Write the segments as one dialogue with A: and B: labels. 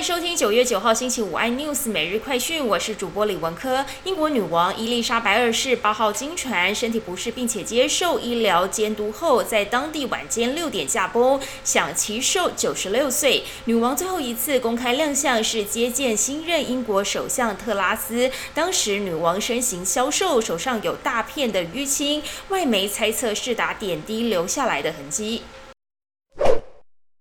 A: 迎收听九月九号星期五 iNews 每日快讯，我是主播李文科。英国女王伊丽莎白二世八号经传身体不适，并且接受医疗监督后，在当地晚间六点驾崩，享其寿九十六岁。女王最后一次公开亮相是接见新任英国首相特拉斯，当时女王身形消瘦，手上有大片的淤青，外媒猜测是打点滴留下来的痕迹。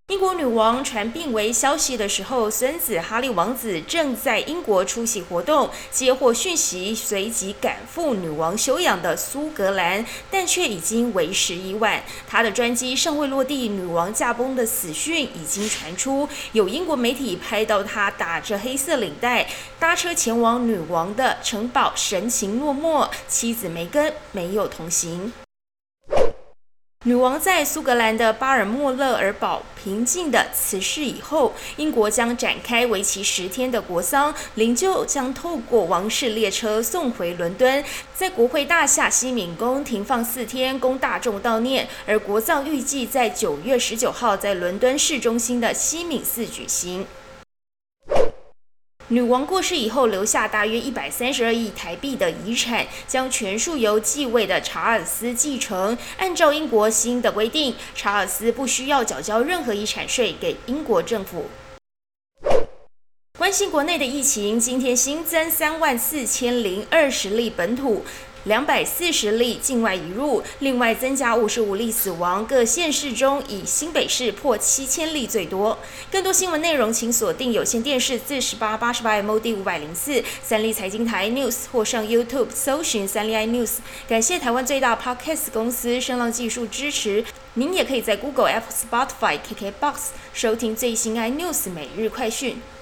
A: 英国女王传病危消息的时候，孙子哈利王子正在英国出席活动，接获讯息，随即赶赴女王休养的苏格兰，但却已经为时已晚。他的专机尚未落地，女王驾崩的死讯已经传出，有英国媒体拍到他打着黑色领带，搭车前往女王的城堡，神情落寞，妻子梅根没有同行。女王在苏格兰的巴尔莫勒尔堡平静的辞世以后，英国将展开为期十天的国丧，灵柩将透过王室列车送回伦敦，在国会大厦西敏宫停放四天，供大众悼念。而国葬预计在九月十九号在伦敦市中心的西敏寺举行。女王过世以后，留下大约一百三十二亿台币的遗产，将全数由继位的查尔斯继承。按照英国新的规定，查尔斯不需要缴交任何遗产税给英国政府。关心国内的疫情，今天新增三万四千零二十例本土。两百四十例境外移入，另外增加五十五例死亡。各县市中，以新北市破七千例最多。更多新闻内容，请锁定有线电视四十八八十八 MOD 五百零四三立财经台 News，或上 YouTube 搜寻三立 iNews。感谢台湾最大 Podcast 公司声浪技术支持。您也可以在 Google、Apple、Spotify、KKBox 收听最新 iNews 每日快讯。